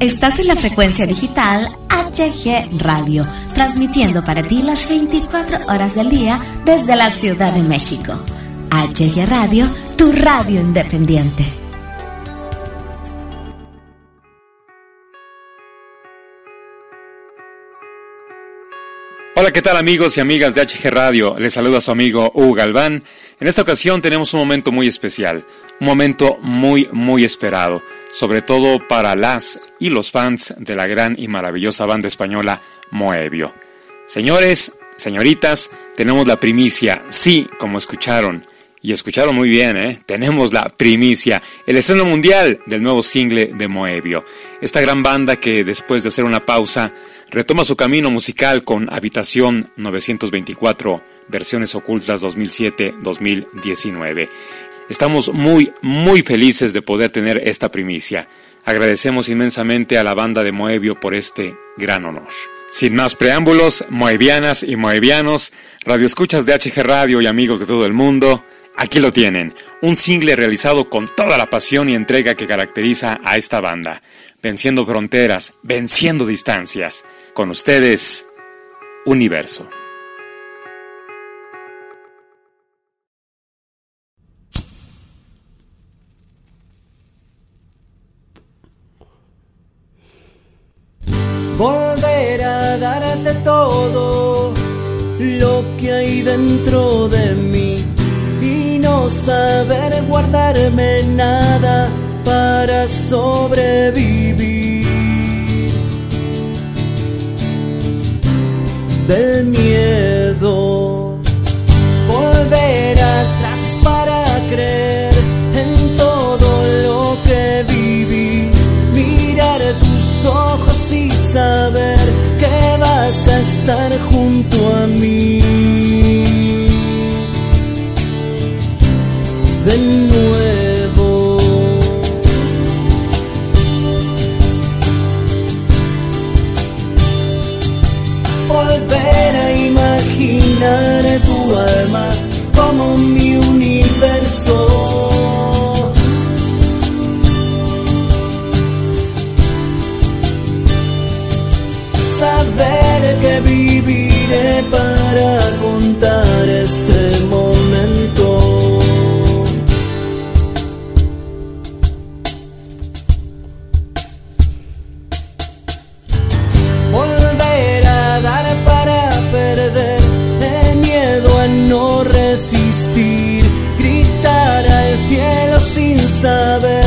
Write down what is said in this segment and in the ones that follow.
Estás en la frecuencia digital HG Radio, transmitiendo para ti las 24 horas del día desde la Ciudad de México. HG Radio, tu radio independiente. Hola, ¿qué tal amigos y amigas de HG Radio? Les saluda su amigo Hugo Galván. En esta ocasión tenemos un momento muy especial, un momento muy, muy esperado, sobre todo para las y los fans de la gran y maravillosa banda española Moebio. Señores, señoritas, tenemos la primicia, sí, como escucharon, y escucharon muy bien, ¿eh? Tenemos la primicia, el estreno mundial del nuevo single de Moebio. Esta gran banda que después de hacer una pausa retoma su camino musical con Habitación 924, versiones ocultas 2007-2019. Estamos muy, muy felices de poder tener esta primicia. Agradecemos inmensamente a la banda de Moebio por este gran honor. Sin más preámbulos, moebianas y moebianos, radioescuchas de HG Radio y amigos de todo el mundo, aquí lo tienen, un single realizado con toda la pasión y entrega que caracteriza a esta banda, venciendo fronteras, venciendo distancias. Con ustedes, Universo. Volver a darte todo lo que hay dentro de mí y no saber guardarme nada para sobrevivir. Del miedo, estar junto a mí. De nuevo. Volver a imaginar tu alma como mi universo. Que viviré para contar este momento. Volver a dar para perder, el miedo a no resistir, gritar al cielo sin saber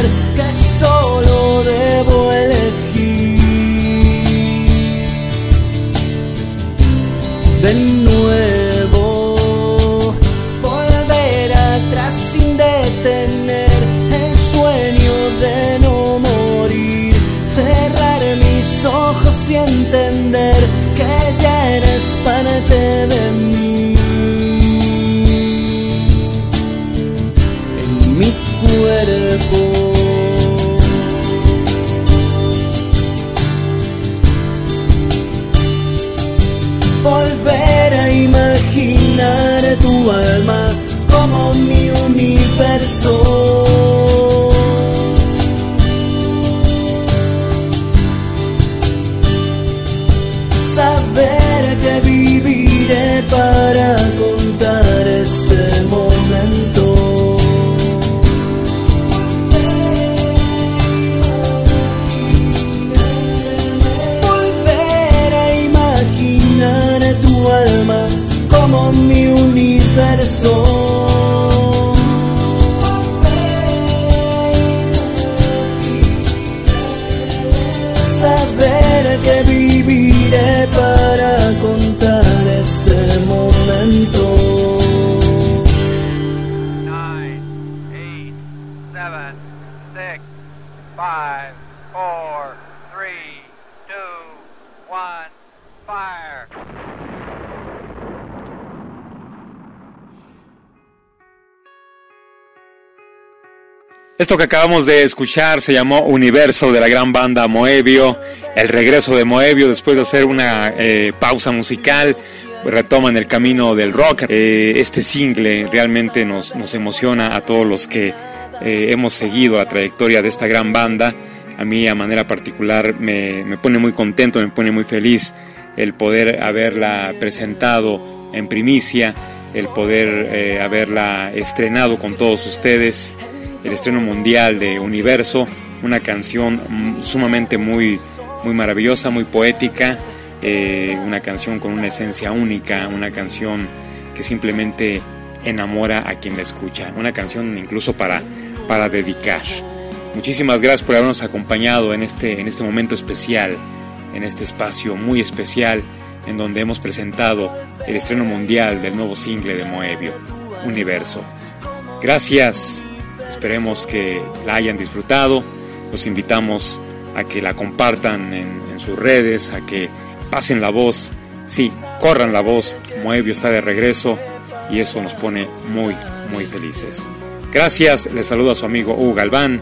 imaginar tu alma como mi universo. 4, 3, 2, 1, fire. Esto que acabamos de escuchar se llamó Universo de la gran banda Moebio, el regreso de Moebio después de hacer una eh, pausa musical retoman el camino del rock. Eh, este single realmente nos, nos, emociona a todos los que eh, hemos seguido la trayectoria de esta gran banda a mí a manera particular me, me pone muy contento, me pone muy feliz el poder haberla presentado en primicia, el poder eh, haberla estrenado con todos ustedes, el estreno mundial de Universo, una canción sumamente muy, muy maravillosa, muy poética, eh, una canción con una esencia única, una canción que simplemente enamora a quien la escucha, una canción incluso para, para dedicar. Muchísimas gracias por habernos acompañado en este, en este momento especial, en este espacio muy especial en donde hemos presentado el estreno mundial del nuevo single de Moebio, Universo. Gracias, esperemos que la hayan disfrutado, los invitamos a que la compartan en, en sus redes, a que pasen la voz, sí, corran la voz, Moebio está de regreso y eso nos pone muy, muy felices. Gracias, les saludo a su amigo Hugo Galván,